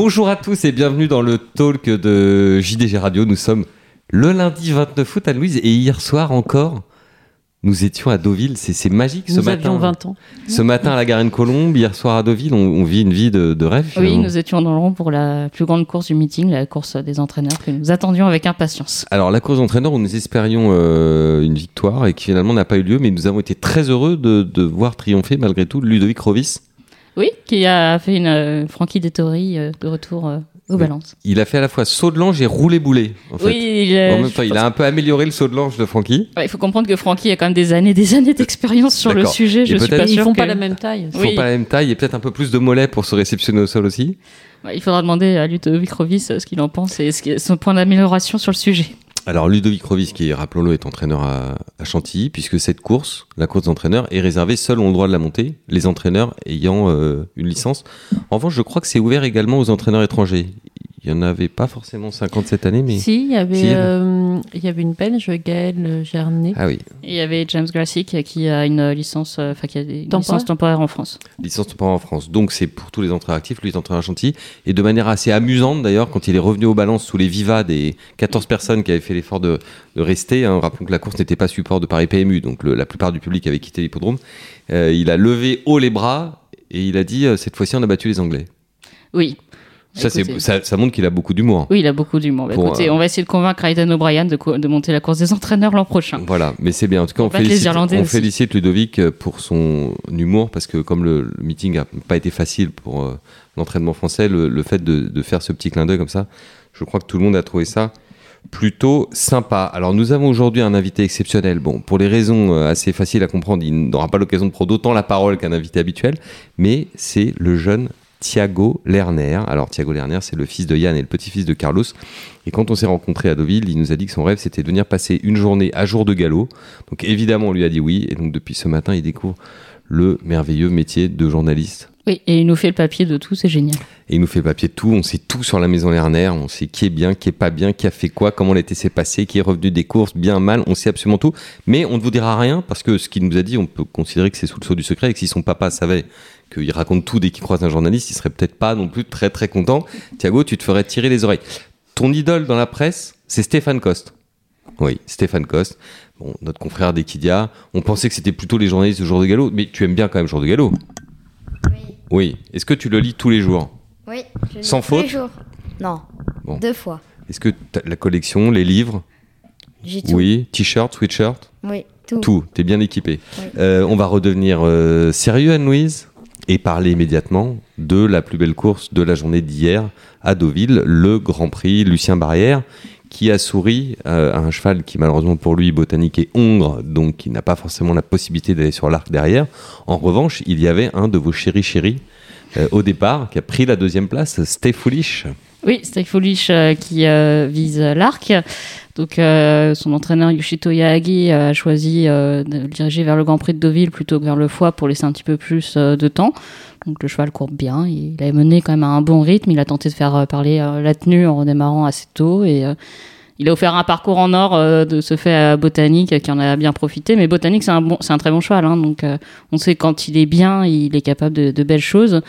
Bonjour à tous et bienvenue dans le talk de JDG Radio. Nous sommes le lundi 29 août à Louise et hier soir encore, nous étions à Deauville. C'est magique ce Nous matin. avions 20 ans. Ce matin à la Garenne-Colombe, hier soir à Deauville, on, on vit une vie de, de rêve. Oui, finalement. nous étions dans le rond pour la plus grande course du meeting, la course des entraîneurs que nous attendions avec impatience. Alors la course d'entraîneur où nous espérions euh, une victoire et qui finalement n'a pas eu lieu, mais nous avons été très heureux de, de voir triompher malgré tout Ludovic Rovis. Oui, qui a fait une euh, Frankie Dettori euh, de retour euh, aux balances. Il a fait à la fois saut de l'ange et roulé boulet. En fait. Oui, il, euh, en même temps, il a un peu amélioré le saut de l'ange de Francky. Ouais, il faut comprendre que Francky a quand même des années, des années d'expérience sur le sujet. Et Je suis pas Ils font que- pas la même taille. Ils font Oui. pas la même taille et peut-être un peu plus de mollets pour se réceptionner au sol aussi. Ouais, il faudra demander à Ludovic Rovis ce qu'il en pense et son point d'amélioration sur le sujet. Alors Ludovic Rovis, qui rappelons-le est entraîneur à, Chantilly, puisque cette course, la course d'entraîneur, est réservée, seuls ont le droit de la monter, les entraîneurs ayant euh, une licence. En revanche, je crois que c'est ouvert également aux entraîneurs étrangers. Il y en avait pas forcément 50 cette année, mais... Si, il y avait, Si, euh, il y avait une belge, Gaëlle Gernet. Ah oui, Et il y avait James Grassi qui, qui a une licence, euh, enfin qui a une Temporaire licence temporaire en France. licence temporaire en France. Donc c'est pour tous les entraîneurs actifs, lui est entraîneur à Chantilly. Et de manière assez amusante d'ailleurs, quand il est revenu aux balances sous les vivas des 14 personnes qui avaient fait l'effort de, de rester, hein, rappelons que la course n'était pas support de Paris PMU, donc le- la plupart du public avait quitté l'hippodrome, euh, il a levé haut les bras et il a dit euh, cette fois-ci on a battu les Anglais. Oui. Ça, montre qu'il a beaucoup d'humour. Oui, il a beaucoup d'humour. Bah, écoutez, euh, on va essayer de convaincre Aidan O'Brien de, monter la course des entraîneurs l'an prochain. Voilà, mais c'est bien. En tout cas, on les félicite, on félicite Ludovic euh, pour son humour parce que comme le, le meeting n'a pas été facile pour euh, l'entraînement français, le, le fait de, de faire ce petit clin d'œil comme ça, je crois que tout le monde a trouvé ça plutôt sympa. Alors nous avons aujourd'hui un invité exceptionnel. Bon, pour les raisons euh, assez faciles à comprendre, il n'aura pas l'occasion de prendre autant la parole qu'un invité habituel, mais c'est le jeune Thiago Lerner. Alors Thiago Lerner, c'est le fils de Yann et le petit-fils de Carlos. Et quand on s'est rencontrés à Deauville, il nous a dit que son rêve, c'était de venir passer une journée à jour de galop. Donc évidemment, on lui a dit oui. Et donc depuis ce matin, il découvre le merveilleux métier de journaliste. Oui, et il nous fait le papier de tout, c'est génial. Et il nous fait le papier de tout. On sait tout sur la maison Lerner. On sait qui est bien, qui est pas bien, qui a fait quoi, comment l'été s'est passé, qui est revenu des courses, bien, mal. On sait absolument tout. Mais on ne vous dira rien parce que ce qu'il nous a dit, on peut considérer que c'est sous le sceau du secret et que si son papa savait qu'il raconte tout dès qu'il croise un journaliste, il serait peut-être pas non plus très très content. Thiago, tu te ferais tirer les oreilles. Ton idole dans la presse, c'est Stéphane Coste. Oui, Stéphane Coste. Bon, notre confrère d'Equidia. On pensait que c'était plutôt les journalistes de Jour de Galop, mais tu aimes bien quand même Jour de Galop. Oui. Est-ce que tu le lis tous les jours oui. je lis Sans tous faute les jours. Non. Bon. Deux fois. Est-ce que t'as la collection, les livres J'ai tout. Oui, t-shirt, sweatshirt, Oui, tout. tout, t'es bien équipé. Oui. Euh, on va redevenir euh, sérieux, Anne-Louise, et parler immédiatement de la plus belle course de la journée d'hier à Deauville, le Grand Prix Lucien Barrière, qui a souri euh, à un cheval qui malheureusement pour lui botanique et hongre, donc qui n'a pas forcément la possibilité d'aller sur l'arc derrière. En revanche, il y avait un de vos chéris chéris euh, au départ qui a pris la deuxième place, Stay Foolish. Oui, Steve Foolish euh, qui euh, vise euh, l'arc. Donc, euh, son entraîneur Yoshito Yagi a choisi euh, de le diriger vers le Grand Prix de Deauville plutôt que vers le foie pour laisser un petit peu plus euh, de temps. Donc, le cheval court bien. Il a mené quand même à un bon rythme. Il a tenté de faire euh, parler euh, la tenue en redémarrant assez tôt et euh, il a offert un parcours en or euh, de ce fait à Botanique qui en a bien profité. Mais Botanique, c'est un, bon, un très bon cheval. hein. donc, euh, on sait quand il est bien, il est capable de, de belles choses.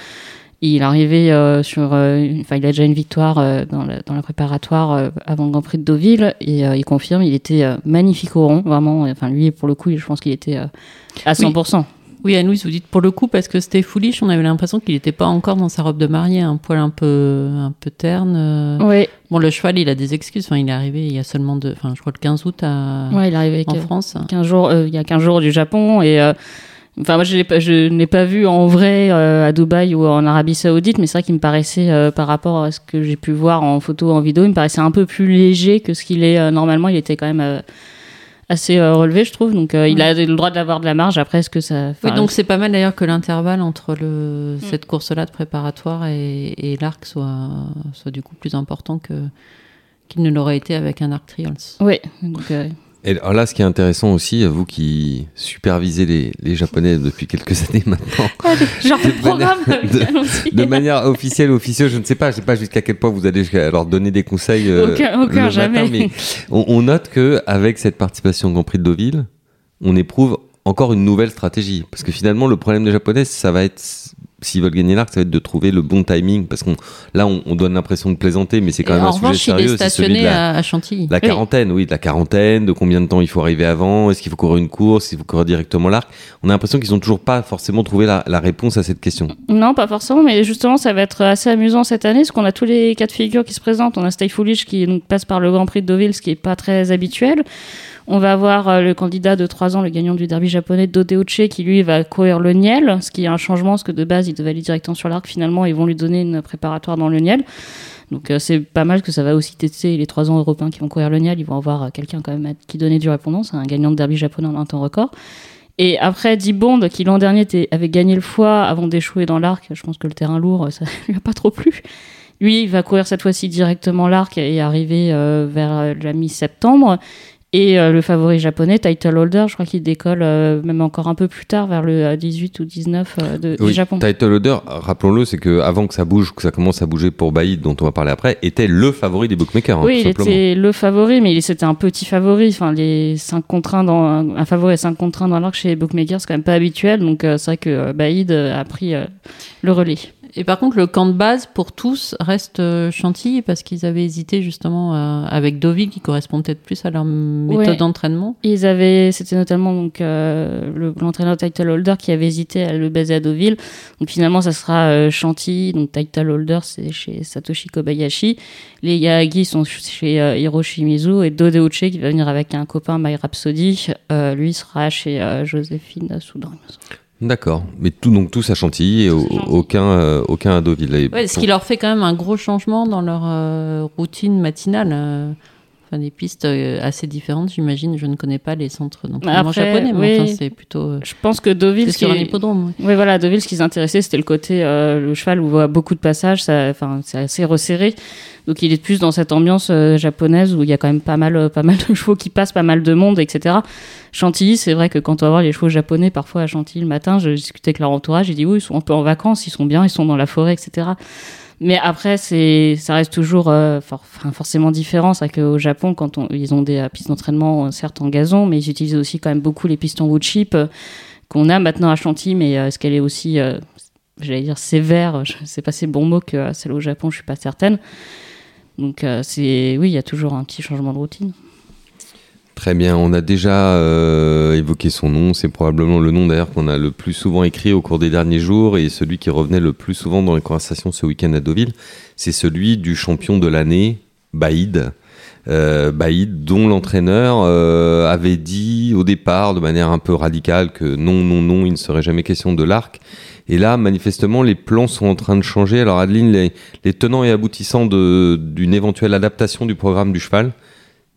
Il est arrivé euh, sur. Enfin, il a déjà une victoire dans, la, dans la préparatoire avant le Grand Prix de Deauville et il confirme. Il était magnifique au rond, vraiment. Enfin, lui, pour le coup, je pense qu'il était à 100%. Oui, Anne-Louise, vous dites pour le coup, parce que c'était foolish, on avait l'impression qu'il n'était pas encore dans sa robe de mariée, un poil un peu, un peu terne. euh. Oui, Bon, le cheval, il a des excuses. Enfin, il est arrivé il y a seulement deux, enfin, je crois le 15 août à, ouais, il est arrivé en France. 15 jours, euh, il y a 15 jours du Japon et. euh, Enfin, moi, je l'ai pas- je ne l'ai pas vu en vrai euh, à Dubaï ou en Arabie Saoudite, mais c'est vrai qu'il me paraissait, euh, par rapport à ce que j'ai pu voir en photo, en vidéo, il me paraissait un peu plus léger que ce qu'il est euh, normalement. Il était quand même euh, assez euh, relevé, je trouve. Donc, euh, il a le droit d'avoir de la marge. Après, est-ce que ça. Oui, donc c'est pas mal d'ailleurs que l'intervalle entre le, Mm. cette course-là de préparatoire et, et l'arc soit, soit du coup plus important que qu'il ne l'aurait été avec un arc trials. Oui, donc, euh, Et alors là, ce qui est intéressant aussi, vous qui supervisez les, les Japonais depuis quelques années maintenant, genre De programme manière- de manière officielle officieuse, je ne sais pas, je ne sais pas jusqu'à quel point vous allez leur donner des conseils. euh, Aucun- aucun, le matin, jamais. mais on, on note que avec cette participation au Grand Prix de Deauville, on éprouve encore une nouvelle stratégie, parce que finalement, le problème des Japonais, ça va être s'ils veulent gagner l'arc, ça va être de trouver le bon timing. Parce qu'on là, on, on donne l'impression de plaisanter, mais c'est quand Et même un sujet revanche, il est sérieux. C'est celui de stationné la, à, Chantilly. la quarantaine, oui, de la quarantaine, de combien de temps il faut arriver avant, est-ce qu'il faut courir une course, est-ce qu'il faut courir directement l'arc. On a l'impression qu'ils ont toujours pas forcément trouvé la, la réponse à cette question. Non, pas forcément, mais justement, ça va être assez amusant cette année, parce qu'on a tous les cas de figure qui se présentent. On a Stay Foolish qui donc, passe par le Grand Prix de Deauville, ce qui est pas très habituel. On va avoir euh, le candidat de 3 ans, le gagnant du derby japonais, Dodeuche, qui lui va courir le Niel, ce qui est un changement, parce que de base, il devait aller directement sur l'arc. Finalement, ils vont lui donner une préparatoire dans le Niel. Donc euh, c'est pas mal que ça va aussi tester les 3 ans européens qui vont courir le Niel. Ils vont avoir euh, quelqu'un quand même qui donnait du répondant, c'est un gagnant de derby japonais en un temps record. Et après, Dibond, qui l'an dernier avait gagné le foie avant d'échouer dans l'arc, je pense que le terrain lourd, ça lui a pas trop plu. Lui, il va courir cette fois-ci directement l'arc et arriver vers la mi-septembre. Et euh, le favori japonais, Title Holder, je crois qu'il décolle euh, même encore un peu plus tard, vers le euh, 18 ou 19 euh, de, du Japon. Title Holder, rappelons-le, c'est que avant que ça bouge, que ça commence à bouger pour Baïd, dont on va parler après, était le favori des bookmakers, hein, oui, tout il simplement. était le favori, mais c'était un petit favori. Enfin, les 5 contre 1 dans, un favori et 5 contre 1 dans l'arc chez les bookmakers, c'est quand même pas habituel. Donc, euh, c'est vrai que euh, Baïd euh, a pris euh, le relais. Et par contre, le camp de base pour tous reste euh, Chantilly parce qu'ils avaient hésité justement euh, avec Deauville qui correspond peut-être plus à leur méthode Ouais. d'entraînement. Ils avaient, c'était notamment donc euh, le- l'entraîneur title holder qui avait hésité à le baser à Deauville. Donc finalement, ça sera euh, Chantilly. Donc title holder, c'est chez Satoshi Kobayashi. Les Yagi sont chez euh, Hiroshi Mizu et Dodeuche qui va venir avec un copain My Rhapsody. euh, lui sera chez euh, Joséphine Soudan. D'accord. Mais tout, donc tous à Chantilly et au- Chantilly. aucun, euh, aucun à Deauville. Ouais, ce qui leur fait quand même un gros changement dans leur euh, routine matinale. Enfin, des pistes euh, assez différentes, j'imagine. Je ne connais pas les centres d'entraînement japonais, mais oui. enfin, c'est plutôt. euh, Je pense que Deauville, c'est ce qui sur un hippodrome. oui. Oui, voilà, Deauville, ce qui les intéressait, c'était le côté, euh, le cheval où on voit beaucoup de passages, ça, enfin, c'est assez resserré. Donc, il est plus dans cette ambiance euh, japonaise où il y a quand même pas mal, euh, pas mal de chevaux qui passent, pas mal de monde, etc. Chantilly, c'est vrai que quand on va voir les chevaux japonais, parfois à Chantilly le matin, je discutais avec leur entourage, j'ai dit oui, ils sont un peu en vacances, ils sont bien, ils sont dans la forêt, etc. Mais après, c'est, ça reste toujours euh, forcément différent. C'est qu'au Japon, quand on, ils ont des euh, pistes d'entraînement, euh, certes en gazon, mais ils utilisent aussi quand même beaucoup les pistes en wood chip euh, qu'on a maintenant à Chantilly. Mais est-ce qu'elle est aussi, j'allais dire, sévère Je sais pas si c'est le bon mot que celle au Japon, je suis pas certaine. Donc, c'est, oui, il y a toujours un petit changement de routine. Très bien, on a déjà euh, évoqué son nom, c'est probablement le nom d'ailleurs qu'on a le plus souvent écrit au cours des derniers jours et celui qui revenait le plus souvent dans les conversations ce week-end à Deauville, c'est celui du champion de l'année, Baïd. Euh, Baïd, dont l'entraîneur euh, avait dit au départ de manière un peu radicale que non, non, non, il ne serait jamais question de l'arc. Et là, manifestement, les plans sont en train de changer. Alors Adeline, les, tenants et aboutissants d'une éventuelle adaptation du programme du cheval,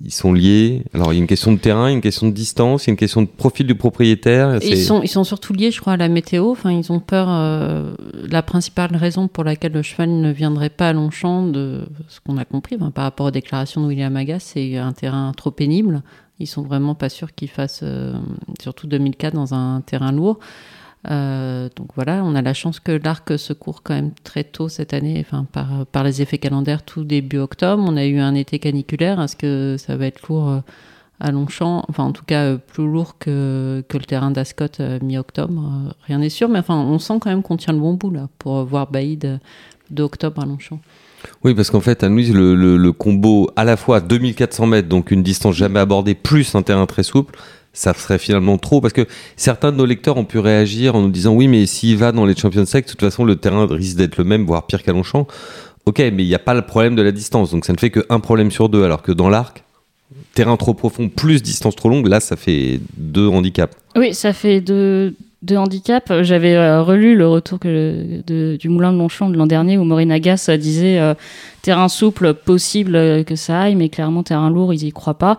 ils sont liés. Alors, il y a une question de terrain, une question de distance, il y a une question de profil du propriétaire. Ils sont, ils sont surtout liés, je crois, à la météo. Enfin, ils ont peur. euh, la principale raison pour laquelle le cheval ne viendrait pas à Longchamp, de ce qu'on a compris par rapport aux déclarations de William Agas, c'est un terrain trop pénible. Ils sont vraiment pas sûrs qu'ils fassent, euh, surtout 2004, dans un terrain lourd. Euh, donc voilà, on a la chance que l'arc se court quand même très tôt cette année, enfin par, par les effets calendaires tout début octobre. On a eu un été caniculaire. Est-ce que ça va être lourd euh, à Longchamp? Enfin, en tout cas, euh, plus lourd que, que le terrain d'Ascot mi-octobre. Rien n'est sûr, mais enfin, on sent quand même qu'on tient le bon bout là pour voir Baïd euh, le 2 octobre à Longchamp. Oui, parce qu'en fait, Anne-Louise, le, le- le combo à la fois 2400 mètres, donc une distance jamais abordée, plus un terrain très souple, ça serait finalement trop. Parce que certains de nos lecteurs ont pu réagir en nous disant oui, mais s'il va dans les Champions League, de toute façon, le terrain risque d'être le même, voire pire qu'à Longchamp. Ok, mais il n'y a pas le problème de la distance, donc ça ne fait qu'un problème sur deux, alors que dans l'arc, terrain trop profond plus distance trop longue, là, ça fait deux handicaps. Oui, ça fait deux, deux handicaps. J'avais euh, relu le retour que, de- du Moulin de Longchamp de l'an dernier où Maureen Agas euh, disait euh, terrain souple, possible euh, que ça aille, mais clairement terrain lourd, ils y croient pas.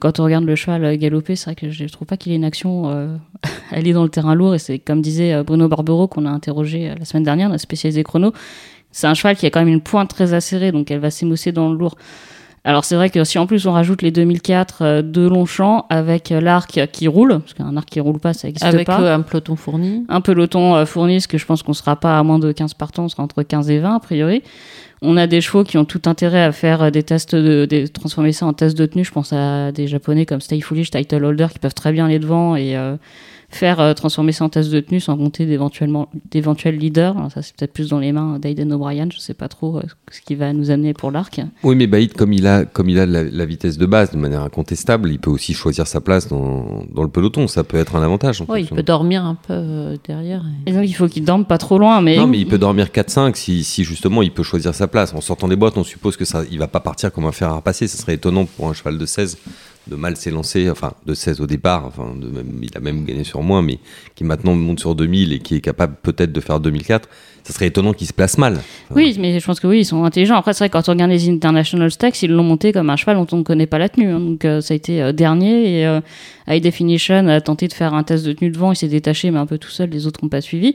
Quand on regarde le cheval euh, galoper, c'est vrai que je trouve pas qu'il ait une action euh, aller dans le terrain lourd. Et c'est comme disait euh, Bruno Barbero qu'on a interrogé euh, la semaine dernière, notre spécialisé chrono. C'est un cheval qui a quand même une pointe très acérée, donc elle va s'émousser dans le lourd. Alors c'est vrai que si en plus on rajoute les 2004 euh, de Longchamp avec euh, l'arc qui roule, parce qu'un arc qui roule pas, ça n'existe Avec pas. euh, un peloton fourni. Un peloton fourni, ce que je pense qu'on sera pas à moins de 15 partants, on sera entre 15 et 20 a priori. On a des chevaux qui ont tout intérêt à faire des tests de, de transformer ça en tests de tenue. Je pense à des japonais comme Stay Foolish, Title Holder qui peuvent très bien aller devant et euh, faire euh, transformer ça en test de tenue sans compter d'éventuellement d'éventuels leaders. Alors ça, c'est peut-être plus dans les mains d'Aiden O'Brien. Je sais pas trop euh, ce qui va nous amener pour l'arc. Oui, mais Baïd, comme il a, comme il a la, la vitesse de base de manière incontestable, il peut aussi choisir sa place dans, dans le peloton. Ça peut être un avantage. Ouais, il peut dormir un peu euh, derrière. et- Et donc, il faut qu'il dorme pas trop loin. Mais, Non, mais il peut dormir 4-5 si, si justement il peut choisir sa place. En sortant des boîtes, on suppose que ça, il va pas partir comme un fer à repasser. Ce serait étonnant pour un cheval de 16 de mal s'élancer, enfin de 16 au départ, enfin de il a même gagné sur moins, mais qui maintenant monte sur 2000 et qui est capable peut-être de faire 2004. Ça serait étonnant qu'il se place mal. Oui, mais je pense que oui, ils sont intelligents. Après, c'est vrai, quand on regarde les International Stacks, ils l'ont monté comme un cheval dont on ne connaît pas la tenue. hein. Donc, euh, ça a été euh, dernier. Et euh, High Definition a tenté de faire un test de tenue devant. Il s'est détaché, mais un peu tout seul. Les autres n'ont pas suivi.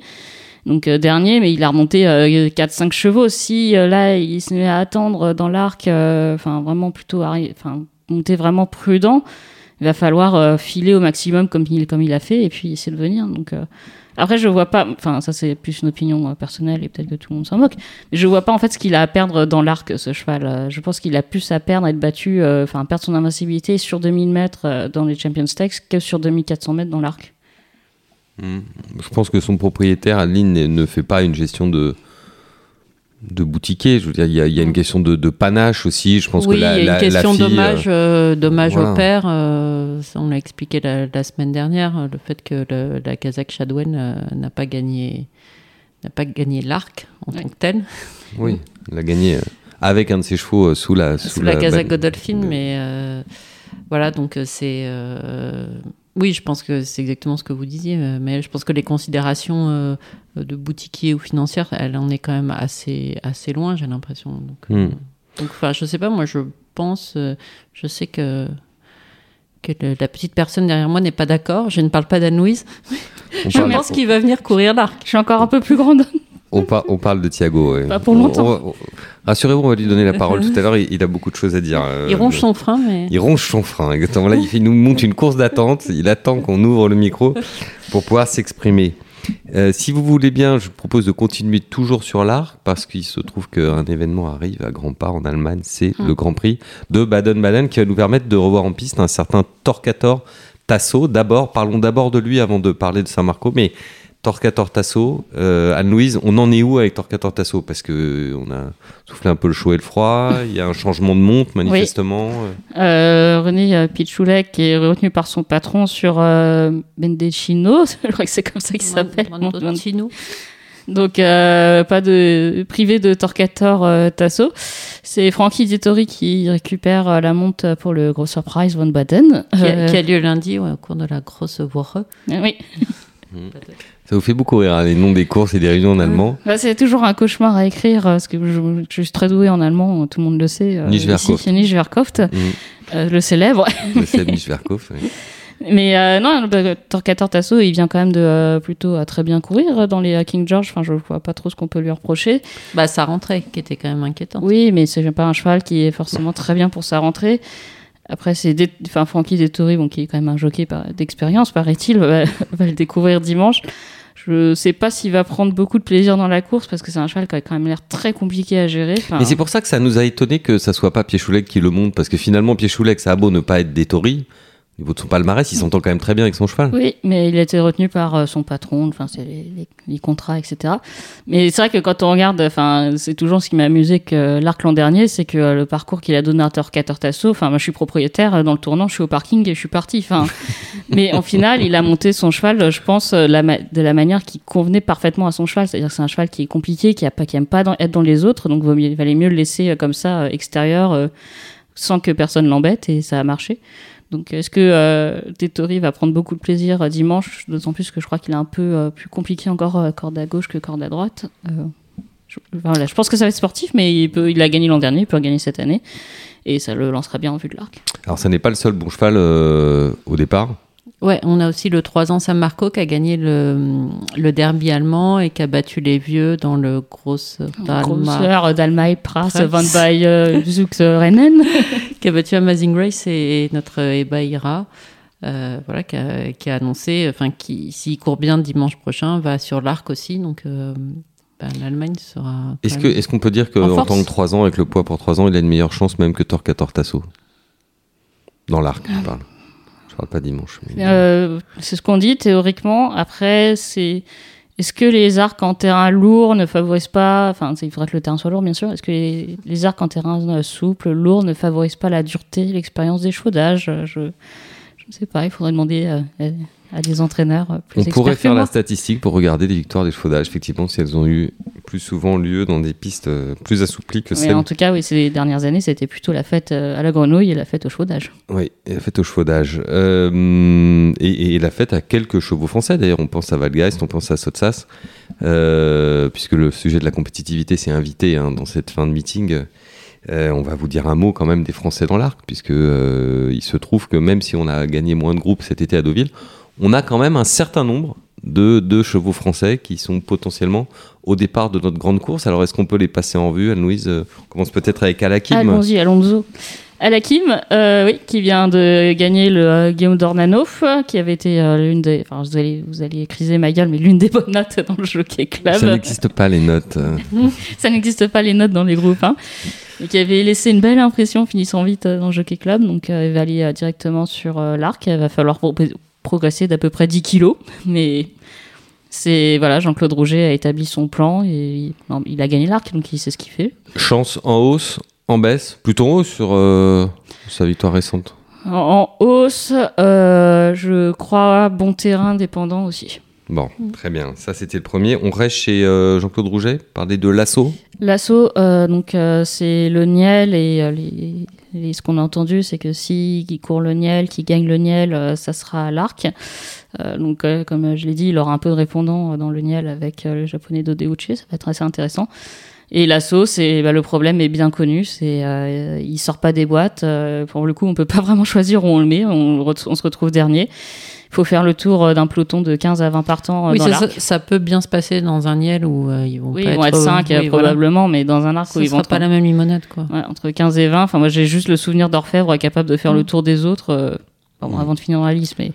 Donc, dernier, mais il a remonté euh, 4-5 chevaux. Si là, il se met à attendre dans l'arc, enfin, vraiment plutôt, arri- enfin, monter vraiment prudent, il va falloir euh, filer au maximum comme il, a fait et puis essayer de venir. Donc, euh, après, je vois pas, enfin, ça c'est plus une opinion euh, personnelle et peut-être que tout le monde s'en moque. Mais je vois pas en fait ce qu'il a à perdre dans l'arc, ce cheval. Je pense qu'il a plus à perdre à être battu, enfin, perdre son invincibilité sur 2000 mètres dans les Champions Stakes que sur 2400 mètres dans l'arc. Hmm. Je pense que son propriétaire, Adeline, ne- ne fait pas une gestion de de boutiquier. Je veux dire, il y a, il y a une question de, de panache aussi. Je pense oui, que la, il y a la- une la question fille, euh, dommage, euh, dommage voilà. au père. euh, ça, on l'a expliqué la, la semaine dernière, euh, le fait que le- la Kazakh Shadwen euh, n'a pas gagné n'a pas gagné l'arc en Ouais. tant que tel Oui, il a gagné avec un de ses chevaux euh, sous la sous, la, Kazakh Godolphin, mais euh, voilà donc c'est euh, oui, je pense que c'est exactement ce que vous disiez, euh, mais je pense que les considérations euh, de boutiquier ou financières, elle en est quand même assez assez loin, j'ai l'impression. Donc, euh, Hmm. donc, enfin, je sais pas, moi, je pense, euh, je sais que que le- la petite personne derrière moi n'est pas d'accord. Je ne parle pas d'Anne-Louise. Je pense qu'il va venir courir l'arc. Je suis encore un peu plus grande. On, par- on parle de Thiago. ouais. Pas pour On- longtemps. on- on- Rassurez-vous, on va lui donner la parole tout à l'heure. Il, il a beaucoup de choses à dire. euh, Il ronge son frein, mais Il ronge son frein. Exactement. Là, il, fait- il nous monte une course d'attente. Il attend qu'on ouvre le micro pour pouvoir s'exprimer. Euh, si vous voulez bien, je vous propose de continuer toujours sur l'arc parce qu'il se trouve qu'un événement arrive à grands pas en Allemagne. C'est Hmm. le Grand Prix de Baden-Baden qui va nous permettre de revoir en piste un certain Torquator Tasso. D'abord, parlons d'abord de lui avant de parler de Saint-Marco. Mais Torquator Tasso, euh, Anne-Louise, on en est où avec Torquator Tasso Parce que euh, on a soufflé un peu le chaud et le froid. Il y a un changement de monte manifestement. Euh, René Pichoulek qui est retenu par son patron sur euh, Mendecino, je crois que c'est comme ça qu'il s'appelle. Donc euh, pas de privé de Torquator euh, Tasso. C'est Frankie Dettori qui récupère euh, la monte pour le gros surprise Von Baden. Qui, a, qui a lieu lundi ouais, au cours de la grosse Woche. oui. Ça vous fait beaucoup rire, hein, les noms des courses et des réunions en allemand. Bah, c'est toujours un cauchemar à écrire euh, parce que je, je suis très douée en allemand, tout le monde le sait. euh, Nischverkoft. ici, Nischverkoft, Mhm. euh, le célèbre. Le Seb Mischverkopf, ouais. Mais euh, non, le Torquator Tasso, il vient quand même de euh, plutôt à très bien courir dans les euh, King George. Enfin, je vois pas trop ce qu'on peut lui reprocher. Bah, sa rentrée, qui était quand même inquiétante. Oui, mais c'est pas un cheval qui est forcément très bien pour sa rentrée. Après, c'est Dé- enfin, Francky Dettori, bon, qui est quand même un jockey par- d'expérience, paraît-il, va, va le découvrir dimanche. Je sais pas s'il va prendre beaucoup de plaisir dans la course parce que c'est un cheval qui a quand même l'air très compliqué à gérer. Enfin, Et c'est pour ça que ça nous a étonné que ça soit pas Piéchoulec qui le monte, parce que finalement, Piéchoulec, ça a beau ne pas être des Tories, au niveau de son palmarès, il s'entend quand même très bien avec son cheval. Oui, mais il a été retenu par euh, son patron, enfin c'est les, les- les contrats, etc. Mais c'est vrai que quand on regarde, enfin c'est toujours ce qui m'a amusé que l'arc l'an dernier, c'est que euh, le parcours qu'il a donné à Torquator Tasso, enfin moi je suis propriétaire euh, dans le tournant, je suis au parking et je suis parti. Enfin, mais en final, il a monté son cheval, je pense, la de la manière qui convenait parfaitement à son cheval. C'est-à-dire que c'est un cheval qui est compliqué, qui a pas, dans- être dans les autres, donc il valait mieux le laisser comme ça extérieur, sans que personne l'embête, et ça a marché. Donc, est-ce que euh, va prendre beaucoup de plaisir euh, dimanche? D'autant plus que je crois qu'il est un peu euh, plus compliqué encore euh, corde à gauche que corde à droite. Je, pense que ça va être sportif, mais il, peut, il a gagné l'an dernier, il peut gagner cette année. Et ça le lancera bien en vue de l'arc. Alors, ça n'est pas le seul bon cheval au départ. Ouais, on a aussi le 3 ans San Marco qui a gagné le, le derby allemand et qui a battu les vieux dans le gros Dalma, Grosseur, Dalmai, Pras, Pras. Van Bay, euh, Zux, Rennen. qui a battu Amazing Grace et, et notre Ebaïra. Euh, voilà, qui a, qui a annoncé, enfin, qui, s'il court bien dimanche prochain, va sur l'arc aussi. Donc, euh, ben, l'Allemagne sera. Est-ce que- est-ce qu'on peut dire En qu'en tant que 3 ans, avec le poids pour 3 ans, il a une meilleure chance même que Torquator Tasso Dans l'arc, on parle. Pas dimanche. Euh, c'est ce qu'on dit théoriquement. Après, c'est est-ce que les arcs en terrain lourd ne favorisent pas, enfin, il faudrait que le terrain soit lourd, bien sûr. Est-ce que les, arcs en terrain euh, souple, lourd, ne favorisent pas la dureté, l'expérience d'échaudage Euh, Je ne sais pas. Il faudrait demander euh, à des entraîneurs euh, plus On pourrait faire la statistique pour regarder les victoires d'échafaudage, effectivement, si elles ont eu plus souvent lieu dans des pistes euh, plus assouplies que Mais celles en tout cas, oui, ces dernières années, c'était plutôt la fête euh, à la grenouille et la fête au chaudage. Oui, et la fête au chevaudage. Euh, et, et la fête à quelques chevaux français, d'ailleurs. On pense à Valgeist, on pense à Sotsas, euh, puisque le sujet de la compétitivité s'est invité hein, dans cette fin de meeting. Euh, on va vous dire un mot quand même des Français dans l'arc, puisque euh, il se trouve que même si on a gagné moins de groupes cet été à Deauville, on a quand même un certain nombre de, chevaux français qui sont potentiellement au départ de notre grande course. Alors est-ce qu'on peut les passer en vue, Anne-Louise? Euh, On commence peut-être avec Alakim. Allons-y, Alonso. Alakim, euh, oui, qui vient de gagner le euh, Guillaume d'Ornanoff, qui avait été euh, l'une des. Enfin, vous allez, vous allez criser ma gueule, mais l'une des bonnes notes dans le Jockey Club. Ça n'existe pas les notes. euh. Ça n'existe pas les notes dans les groupes. Hein. Et qui avait laissé une belle impression finissant vite dans le Jockey Club. Donc, euh, elle va aller euh, directement sur euh, l'arc. Il va falloir pro- progresser d'à peu près 10 kilos. Mais c'est. Voilà, Jean-Claude Rouget a établi son plan et il, non, il a gagné l'arc, donc il sait ce qu'il fait. Chance en hausse, en baisse, plutôt en hausse sur euh, sa victoire récente. En, en hausse, euh, je crois bon terrain dépendant aussi. Bon, très bien. Ça, c'était le premier. On reste chez euh, Jean-Claude Rouget, parler de l'assaut. L'assaut, donc c'est le Niel et les, les- ce qu'on a entendu, c'est que si qui court le Niel, qui gagne le Niel, ça sera à l'arc. Donc comme je l'ai dit, il aura un peu de répondant dans le Niel avec le japonais Dodeuchi, ça va être assez intéressant. Et l'assaut, c'est bah, le problème est bien connu, c'est euh, il sort pas des boîtes. euh, pour le coup, on peut pas vraiment choisir où on le met, on, on se retrouve dernier. Il faut faire le tour euh, d'un peloton de 15 à 20 partants euh, Oui, dans ça, l'arc. ça, ça peut bien se passer dans un Niel où euh, ils vont Oui, pas ils vont être euh, 5 oui, voilà. probablement, mais dans un arc Ça où ils sera vont pas être la même limonade, quoi. Ouais, entre 15 et 20. Enfin, moi, j'ai juste le souvenir d'Orfèvre capable de faire le Mm. tour des autres euh, bon, Mm. avant de finir dans la liste. Mais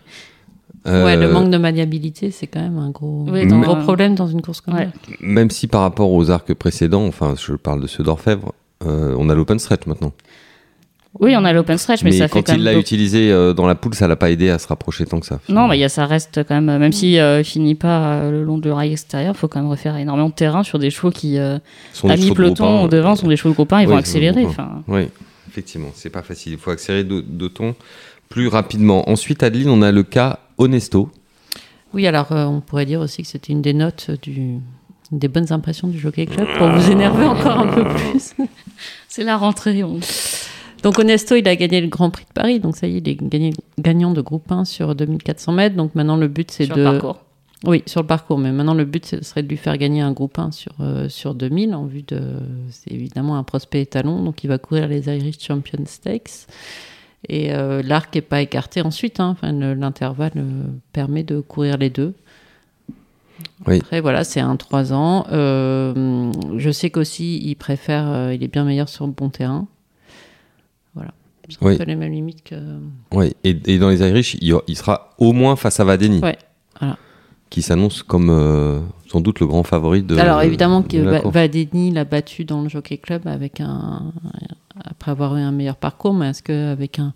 Ouais, le Euh, manque de maniabilité, c'est quand même un gros, Oui, un gros problème dans une course comme Ouais. ça. Même si par rapport aux arcs précédents, enfin, je parle de ceux d'Orfèvre, euh, on a l'open stretch maintenant. oui, on a l'open stretch, mais, Mais, ça fait quand quand il l'a utilisé euh, dans la poule, ça l'a pas aidé à se rapprocher tant que ça. Non, mais il y a, ça reste quand même. euh, Même si euh, il finit pas euh, le long du rail extérieur, il faut quand même refaire énormément de terrain sur des chevaux qui, euh, Sont à de mi-peloton ou devant, sont des chevaux de groupe 1, ils Oui, vont accélérer. Oui, effectivement, c'est pas facile. Il faut accélérer de, de ton plus rapidement. Ensuite, Adeline, on a le cas Honesto. Oui, alors euh, on pourrait dire aussi que c'était une des notes du, une des bonnes impressions du Jockey Club pour vous énerver encore un peu plus. c'est la rentrée. on- Donc Onesto, il a gagné le Grand Prix de Paris, donc ça y est, il est gagné, gagnant de groupe 1 sur 2400 mètres. Donc maintenant le but c'est sur de le parcours. Oui, sur le parcours, mais maintenant le but ce serait de lui faire gagner un groupe 1 sur, euh, sur 2000 en vue de. C'est évidemment un prospect étalon, donc il va courir les Irish Champion Stakes. Et euh, l'arc n'est pas écarté ensuite, hein. enfin, le- l'intervalle euh, permet de courir les deux. Oui. Après, voilà, c'est un 3 ans. Euh, je sais qu'aussi, il préfère, il est bien meilleur sur le bon terrain. Voilà. C'est un Oui. peu les mêmes limites que. Oui, et, et dans les Irish, il, il sera au moins face à Vadeni, Ouais, voilà. qui s'annonce comme euh, sans doute le grand favori de. Alors évidemment que. Vadeni l'a battu dans le Jockey Club avec un après avoir eu un meilleur parcours, mais est-ce qu'avec un,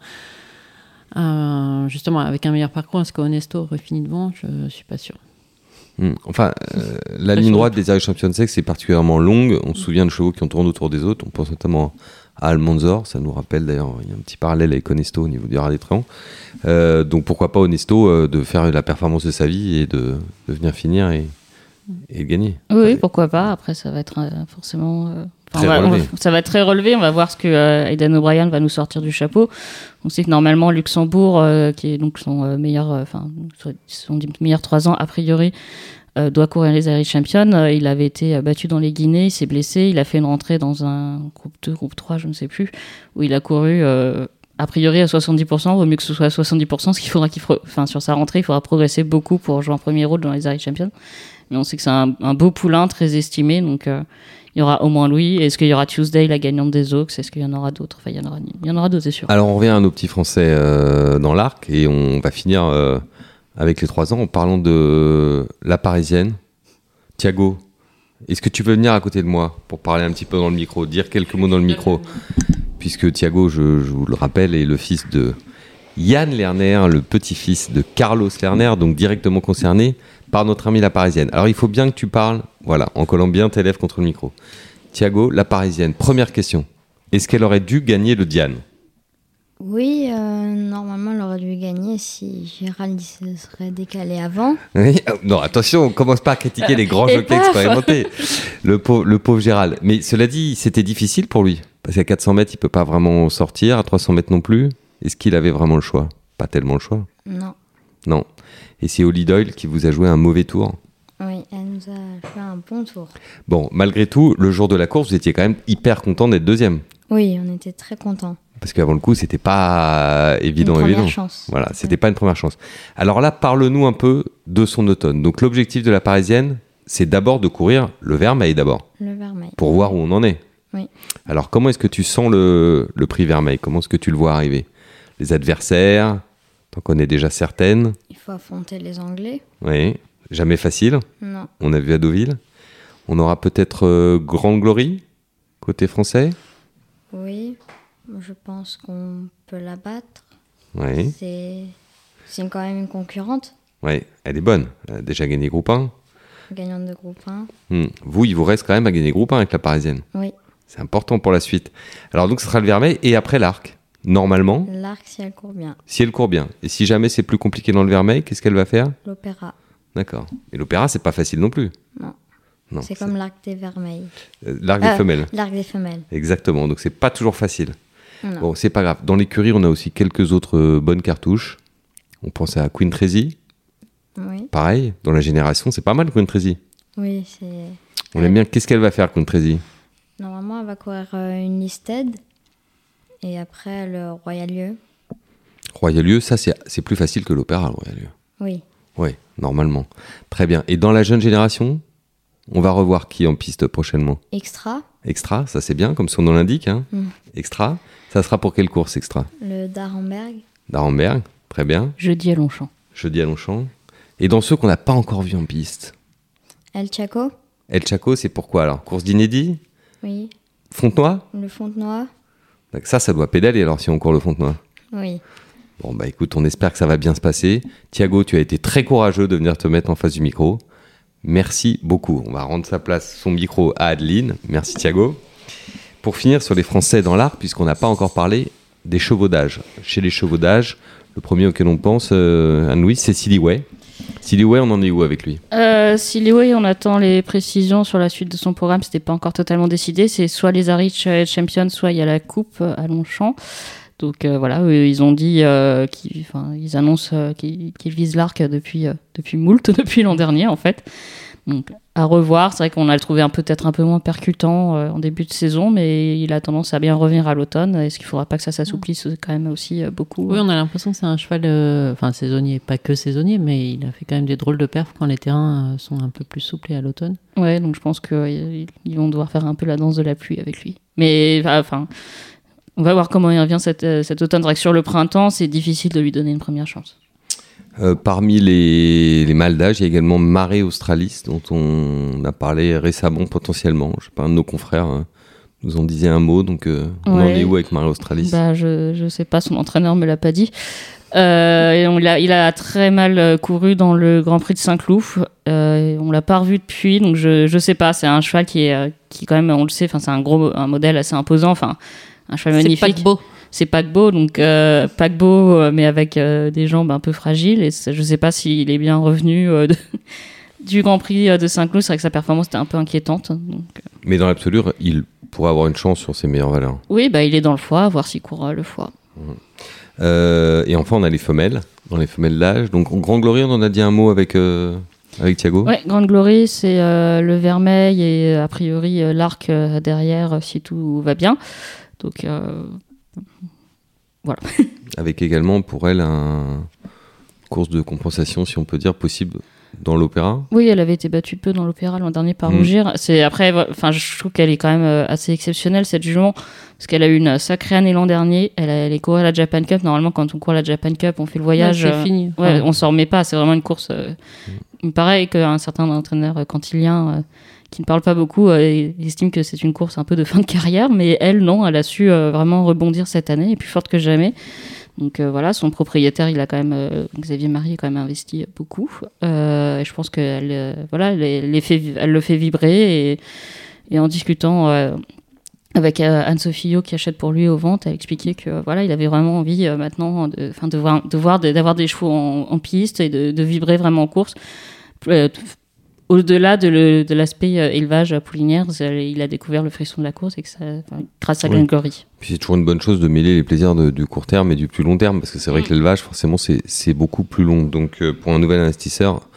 un- justement avec un meilleur parcours, est-ce qu'Honesto aurait fini devant? Je suis pas sûr. Hmm. Enfin, euh, la ligne droite des Irish Champions Sex est particulièrement longue. On se souvient de chevaux qui ont tourné autour des autres. On pense notamment à Almanzor. Ça nous rappelle d'ailleurs, il y a un petit parallèle avec Honesto au niveau du Rallye Tréant. Euh, donc pourquoi pas Honesto euh, de faire la performance de sa vie et de, de venir finir et, et de gagner? Oui, pourquoi pas. Après, ça va être euh, forcément. Très va- va- ça va être très relevé. On va voir ce que euh, Aidan O'Brien va nous sortir du chapeau. On sait que normalement, Luxembourg, euh, qui est donc son euh, meilleur, euh, enfin, son meilleur trois ans, a priori, doit courir les Irish Champions. Il avait été battu dans les Guinées, il s'est blessé. Il a fait une rentrée dans un groupe 2, groupe 3, je ne sais plus, où il a couru. a priori à 70%, vaut mieux que ce soit à 70%, ce qu'il faudra qu'il enfin, sur sa rentrée, il faudra progresser beaucoup pour jouer en premier rôle dans les Irish Champions. Mais on sait que c'est un, beau poulain, très estimé, donc euh, il y aura au moins lui. Est-ce qu'il y aura Tuesday, la gagnante des Oaks? Est-ce qu'il y en aura d'autres? Enfin, il y en aura, il y en aura d'autres, c'est sûr. Alors on revient à nos petits Français euh, dans l'arc et on va finir euh, avec les trois ans en parlant de la Parisienne. Thiago, est-ce que tu veux venir à côté de moi pour parler un petit peu dans le micro, dire quelques mots dans le micro? Puisque Thiago, je, je vous le rappelle, est le fils de Yann Lerner, le petit-fils de Carlos Lerner, donc directement concerné par notre amie la Parisienne. Alors il faut bien que tu parles, voilà, en collant bien tes lèvres contre le micro. Thiago, la Parisienne, première question. Est-ce qu'elle aurait dû gagner le Diane? Oui, euh, normalement, elle aurait dû gagner si Gérald se serait décalé avant. Oui, euh, Non, attention, on commence pas à critiquer les grands jockeys expérimentés. Le pauvre, le pauvre Gérald. Mais cela dit, c'était difficile pour lui. Parce qu'à 400 mètres, il peut pas vraiment sortir. À 300 mètres non plus. Est-ce qu'il avait vraiment le choix? Pas tellement le choix. Non. Non. Et c'est Holly Doyle qui vous a joué un mauvais tour. Oui, elle nous a fait un bon tour. Bon, malgré tout, le jour de la course, vous étiez quand même hyper content d'être deuxième. Oui, on était très contents. Parce qu'avant le coup, c'était pas évident, Une première évident. chance. Voilà, c'était pas une première chance. Alors là, parle-nous un peu de son automne. Donc l'objectif de la Parisienne, c'est d'abord de courir le Vermeil d'abord, Le vermeil. pour voir où on en est. Oui. Alors comment est-ce que tu sens le, le prix Vermeil? Comment est-ce que tu le vois arriver? Les adversaires, t'en connais déjà certaines. Il faut affronter les Anglais. Oui, jamais facile. Non. On a vu à Deauville. On aura peut-être euh, Grande Glory, côté français. Oui, je pense qu'on peut la battre. Oui, C'est quand même une concurrente, ouais, elle est bonne. Elle a déjà gagné groupe 1. gagnante de groupe 1. Hmm. Vous, il vous reste quand même à gagner groupe 1 avec la Parisienne. Oui, C'est important pour la suite. Alors donc ce sera le Vermeil et après l'arc. Normalement, l'arc si elle court bien. si elle court bien. Et si jamais c'est plus compliqué dans le Vermeil, qu'est-ce qu'elle va faire? L'opéra, D'accord. Et l'opéra, c'est pas facile non plus. Non. Non. c'est comme l'arc des vermeils. Euh, L'arc des Euh, femelles. L'arc des femelles. Exactement. Donc c'est pas toujours facile. Non. Bon, c'est pas grave. Dans l'écurie, on a aussi quelques autres euh, bonnes cartouches. On pense à Queen Tracy. Oui, Pareil, dans la génération, c'est pas mal Queen Tracy. oui, c'est. On aime bien. Qu'est-ce qu'elle va faire, Queen Tracy? Normalement, elle va courir euh, une listed et après le Royal-Lieu. Royal-Lieu, ça c'est c'est plus facile que l'opéra, le Royal-Lieu. Oui, Oui, normalement. Très bien. Et dans la jeune génération, on va revoir qui en piste prochainement? Extra, Extra, ça c'est bien, comme son nom l'indique. Hein. Mm. Extra, ça sera pour quelle course extra? Le Darenberg. D'Arenberg, très bien. Jeudi à Longchamp. Jeudi à Longchamp. Et dans ceux qu'on n'a pas encore vus en piste? El Chaco. El Chaco, c'est pourquoi alors? Course d'inédit? Oui, Fontenoy? Le Fontenoy. Donc Ça, ça doit pédaler alors si on court le Fontenoy. Oui, Bon, bah écoute, on espère que ça va bien se passer. Thiago, tu as été très courageux de venir te mettre en face du micro. Merci beaucoup. On va rendre sa place, son micro à Adeline. Merci Thiago. Pour finir sur les Français dans l'arc, puisqu'on n'a pas encore parlé des chevaudages. Chez les chevaudages, le premier auquel on pense, euh, Anne-Louise, c'est Silly Way. Silly Way, on en est où avec lui? Euh, si Leeway, on attend les précisions sur la suite de son programme, c'était pas encore totalement décidé. C'est soit les Arich Champions, soit il y a la coupe à Longchamp. Donc euh, voilà, ils ont dit euh, qu'ils, annoncent euh, qu'ils, visent l'arc depuis euh, depuis moult, depuis l'an dernier en fait. Donc à revoir. C'est vrai qu'on a le trouvé un peut-être un peu moins percutant euh, en début de saison, mais il a tendance à bien revenir à l'automne. Est-ce qu'il faudra pas que ça s'assouplisse quand même aussi euh, beaucoup Oui, on a l'impression que c'est un cheval, euh, enfin saisonnier, pas que saisonnier, mais il a fait quand même des drôles de perfs quand les terrains euh, sont un peu plus souplés à l'automne. Ouais, donc je pense qu'ils ils vont devoir faire un peu la danse de la pluie avec lui. Mais enfin, on va voir comment il revient cet, euh, cet automne. C'est vrai que sur le printemps, c'est difficile de lui donner une première chance. Euh, Parmi les, les mâles d'âge, il y a également Maré Australis, dont on a parlé récemment potentiellement. Je sais pas, un de nos confrères hein, nous en disait un mot, donc euh, on en est où avec Maré Australis? Bah, je, je sais pas, son entraîneur me l'a pas dit. Euh, et on l'a- il a très mal euh, couru dans le Grand Prix de Saint-Cloud. Euh, on l'a pas revu depuis, donc je, je sais pas. C'est un cheval qui est, qui quand même, on le sait, enfin c'est un gros, un modèle assez imposant. Enfin, un cheval C'est magnifique. C'est paquebot, donc euh, paquebot, euh, mais avec euh, des jambes un peu fragiles. Et je sais pas s'il est bien revenu euh, de- du Grand Prix de Saint-Cloud. C'est vrai que sa performance était un peu inquiétante. Donc, euh, Mais dans l'absolu, il pourrait avoir une chance sur ses meilleures valeurs. oui, bah, il est dans le foie, à voir s'il court le foie. Euh, et enfin, on a les femelles, dans les femelles d'âge. Donc, Grand Glory, on en a dit un mot avec, avec Thiago. Ouais, Grande Glory, c'est euh, le vermeil et a priori l'arc euh, derrière si tout va bien. Donc, euh, Avec également pour elle un course de compensation, si on peut dire, possible dans l'opéra. Oui, elle avait été battue peu dans l'opéra l'an dernier par Mm. Rougir. C'est après, enfin, je trouve qu'elle est quand même euh, assez exceptionnelle cette jument parce qu'elle a eu une sacrée année l'an dernier. Elle, a, elle est courue à la Japan Cup. Normalement, quand on court à la Japan Cup, on fait le voyage. Ouais, c'est euh, fini. Ouais, Enfin, on s'en remet pas. C'est vraiment une course. euh, Il me paraît qu'un certain entraîneur euh, cantilien euh, qui ne parle pas beaucoup euh, estime que c'est une course un peu de fin de carrière, mais elle, non, elle a su euh, vraiment rebondir cette année et plus forte que jamais. Donc voilà, son propriétaire, il a quand même Xavier Marie a quand même investi beaucoup. je pense qu'elle voilà, elle, elle, le fait vibrer et, en discutant avec Anne-Sophie qui achète pour lui aux ventes, a expliqué que voilà, il avait vraiment envie maintenant de, de voir, d'avoir des chevaux en, piste et de, vibrer vraiment en course au-delà de l'aspect euh, élevage poulinière, il a découvert le frisson de la course et que ça, grâce à oui. Puis c'est toujours une bonne chose de mêler les plaisirs du court terme et du plus long terme, parce que c'est vrai mm. que l'élevage, forcément, c'est beaucoup plus long. Donc euh, pour un nouvel investisseur,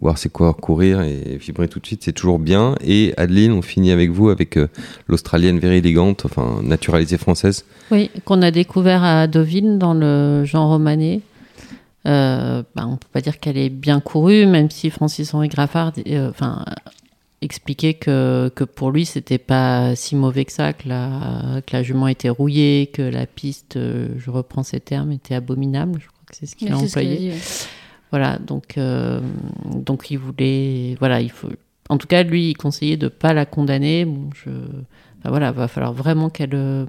voir c'est quoi courir et vibrer tout de suite, c'est toujours bien. Et Adeline, on finit avec vous avec euh, l'Australienne Very élégante, enfin naturalisée française. Oui, qu'on a découvert à Deauville dans le genre romané. Euh, bah, on ne peut pas dire qu'elle est bien courue, même si Francis-Henri Graffard euh, enfin, expliquait que, que pour lui, c'était pas si mauvais que ça, que la, que la jument était rouillée, que la piste, euh, je reprends ces termes, était abominable. Je crois que c'est ce qu'il a employé. Voilà, donc, donc il voulait. Voilà, il faut. En tout cas, lui, il conseillait de ne pas la condamner. Bon, je, voilà, va falloir vraiment qu'elle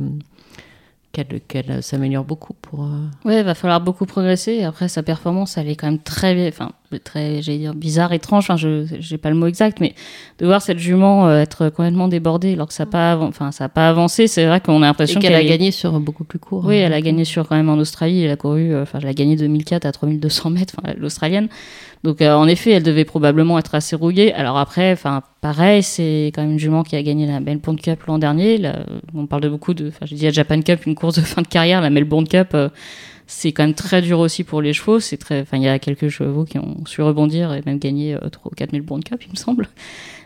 qu'elle s'améliore beaucoup pour. Euh, Oui, il va falloir beaucoup progresser. Après, sa performance, elle est quand même très, enfin, très, j'allais dire bizarre, étrange. Enfin, je, j'ai pas le mot exact, mais de voir cette jument euh, être complètement débordée alors que ça n'a pas, enfin, ça a pas avancé, c'est vrai qu'on a l'impression qu'elle a gagné sur beaucoup plus court. Oui, elle a gagné sur quand même en Australie. Elle a couru, euh, enfin, elle a gagné 2004 à 3200 mètres, l'australienne. Donc euh, en effet, elle devait probablement être assez rouillée. Alors après, enfin pareil, c'est quand même une jument qui a gagné la Melbourne Cup l'an dernier. on parle de beaucoup de, enfin je dis la Japan Cup, une course de fin de carrière. La Melbourne Cup, euh, c'est quand même très dur aussi pour les chevaux. C'est très, enfin il y a quelques chevaux qui ont su rebondir et même gagner euh, 3 ou 4 Melbourne Cup, il me semble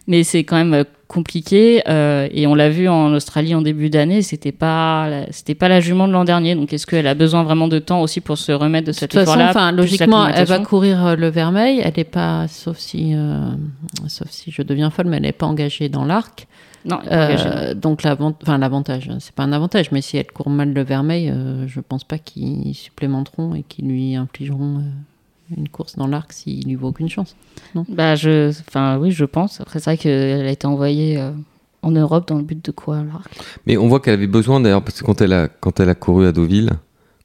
mais c'est quand même euh, compliqué euh, et on l'a vu en Australie en début d'année c'était pas c'était pas la jument de l'an dernier. Donc est-ce qu'elle a besoin vraiment de temps aussi pour se remettre de cette effort là enfin logiquement elle va courir euh, le vermeil. Elle n'est pas sauf si sauf si je deviens folle mais elle n'est pas engagée dans l'arc. Non, donc l'avantage, enfin c'est pas un avantage, mais si elle court mal le vermeil, je pense pas qu'ils supplémenteront et qu'ils lui infligeront une course dans l'arc s'il lui vaut aucune chance. Non? Bah je, enfin oui, je pense. Après c'est vrai qu'elle a été envoyée euh, en Europe dans le but de quoi l'arc. Mais on voit qu'elle avait besoin d'ailleurs parce que quand elle a quand elle a couru à Deauville,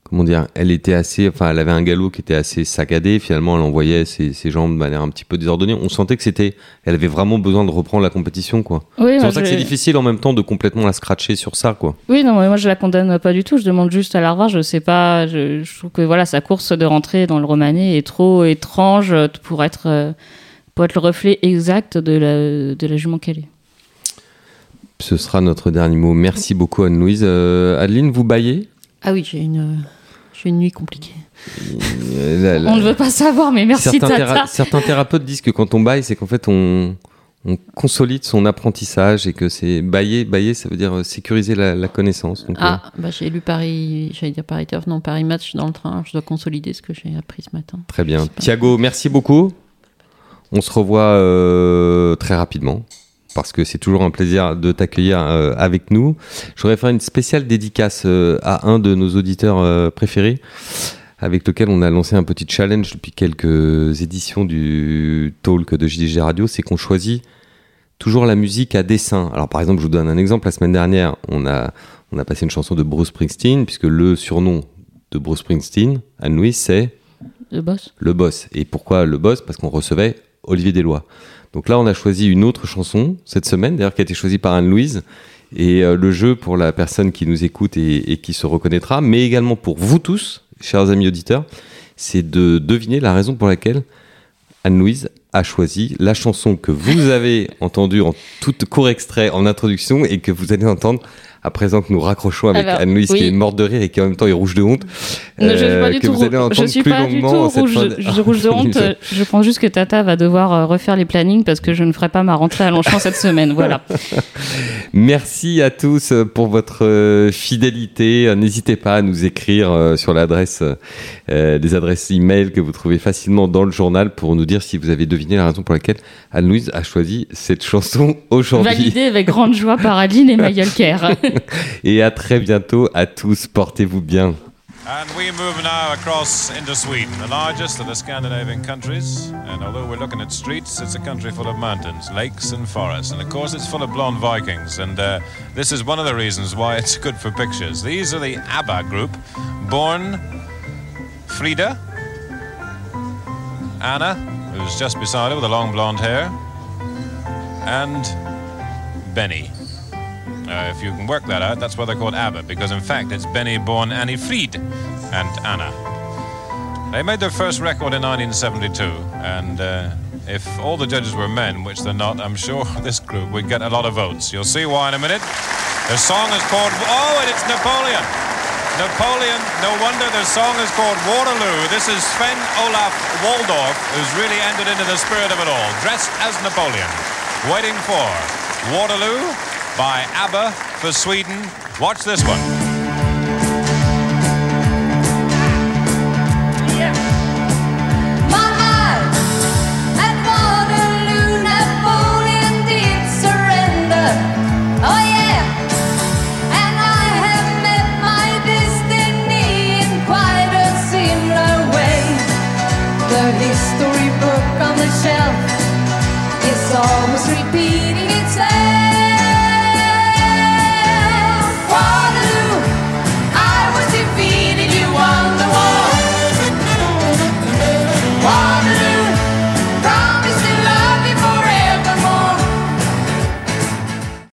comment dire, elle était assez, enfin, elle avait un galop qui était assez saccadé. Finalement, elle envoyait ses, jambes de manière un petit peu désordonnée. On sentait que c'était, elle avait vraiment besoin de reprendre la compétition, quoi. c'est pour ça que c'est difficile en même temps de complètement la scratcher sur ça, quoi. Oui, non, mais moi je la condamne pas du tout. Je demande juste à la revoir. Je sais pas, je, trouve que voilà, sa course de rentrée dans le romané est trop étrange pour être, euh, pour être le reflet exact de la, de la jument qu'elle est. Ce sera notre dernier mot. Merci beaucoup, Anne-Louise. Euh, Adeline, vous baillez? Ah oui, j'ai une j'ai une nuit compliquée. On ne veut pas savoir, mais merci certains, certains thérapeutes disent que quand on baille, c'est qu'en fait on, on, consolide son apprentissage et que c'est bailler, bailler, ça veut dire euh, sécuriser la, connaissance. ah, euh, bah j'ai lu Paris, j'allais dire Paris Turf, non Paris Match dans le train. Je dois consolider ce que j'ai appris ce matin. Très bien. Thiago, merci beaucoup. On se revoit euh, très rapidement parce que c'est toujours un plaisir de t'accueillir euh, avec nous. Je voudrais faire une spéciale dédicace euh, à un de nos auditeurs euh, préférés, avec lequel on a lancé un petit challenge depuis quelques éditions du talk de JDG Radio, c'est qu'on choisit toujours la musique à dessin. Alors par exemple, je vous donne un exemple, la semaine dernière, on a, on a passé une chanson de Bruce Springsteen, puisque le surnom de Bruce Springsteen, Anne-Louise, c'est... Le boss. Le boss. Et pourquoi le boss? Parce qu'on recevait Olivier Deslois. Donc là, on a choisi une autre chanson cette semaine, d'ailleurs, qui a été choisie par Anne-Louise. Et euh, le jeu pour la personne qui nous écoute et, qui se reconnaîtra, mais également pour vous tous, chers amis auditeurs, c'est de deviner la raison pour laquelle Anne-Louise a choisi la chanson que vous avez entendue en tout court extrait en introduction et que vous allez entendre à présent que nous raccrochons avec Anne-Louise qui est morte de rire et qui en même temps est rouge de honte. je suis pas du tout, je suis pas du tout rouge, je, rouge de honte. je pense juste que Tata va devoir euh, refaire les plannings parce que je ne ferai pas ma rentrée à Longchamp cette semaine. Voilà. Merci à tous euh, pour votre euh, fidélité. N'hésitez pas à nous écrire sur l'adresse, des adresses e-mail que vous trouvez facilement dans le journal pour nous dire si vous avez deviné la raison pour laquelle Anne-Louise a choisi cette chanson aujourd'hui. Validée avec grande joie par Adeline et Kerr. Et à très bientôt à tous. Portez-vous bien. And we move now across into Sweden, the largest of the Scandinavian countries. And although we're looking at streets, it's a country full of mountains, lakes, and forests. And of course, it's full of blonde Vikings. And uh, this is one of the reasons why it's good for pictures. These are the ABBA group, born Frida, Anna, who's just beside her with the long blonde hair, and Benny. Uh, if you can work that out, that's why they're called ABBA, because in fact it's Benny born Annie Fried and Anna. They made their first record in 1972, and uh, if all the judges were men, which they're not, I'm sure this group would get a lot of votes. You'll see why in a minute. Their song is called, oh, and it's Napoleon. Napoleon, no wonder their song is called Waterloo. This is Sven Olaf Waldorf, who's really entered into the spirit of it all, dressed as Napoleon, waiting for Waterloo by ABBA for Sweden. Watch this one.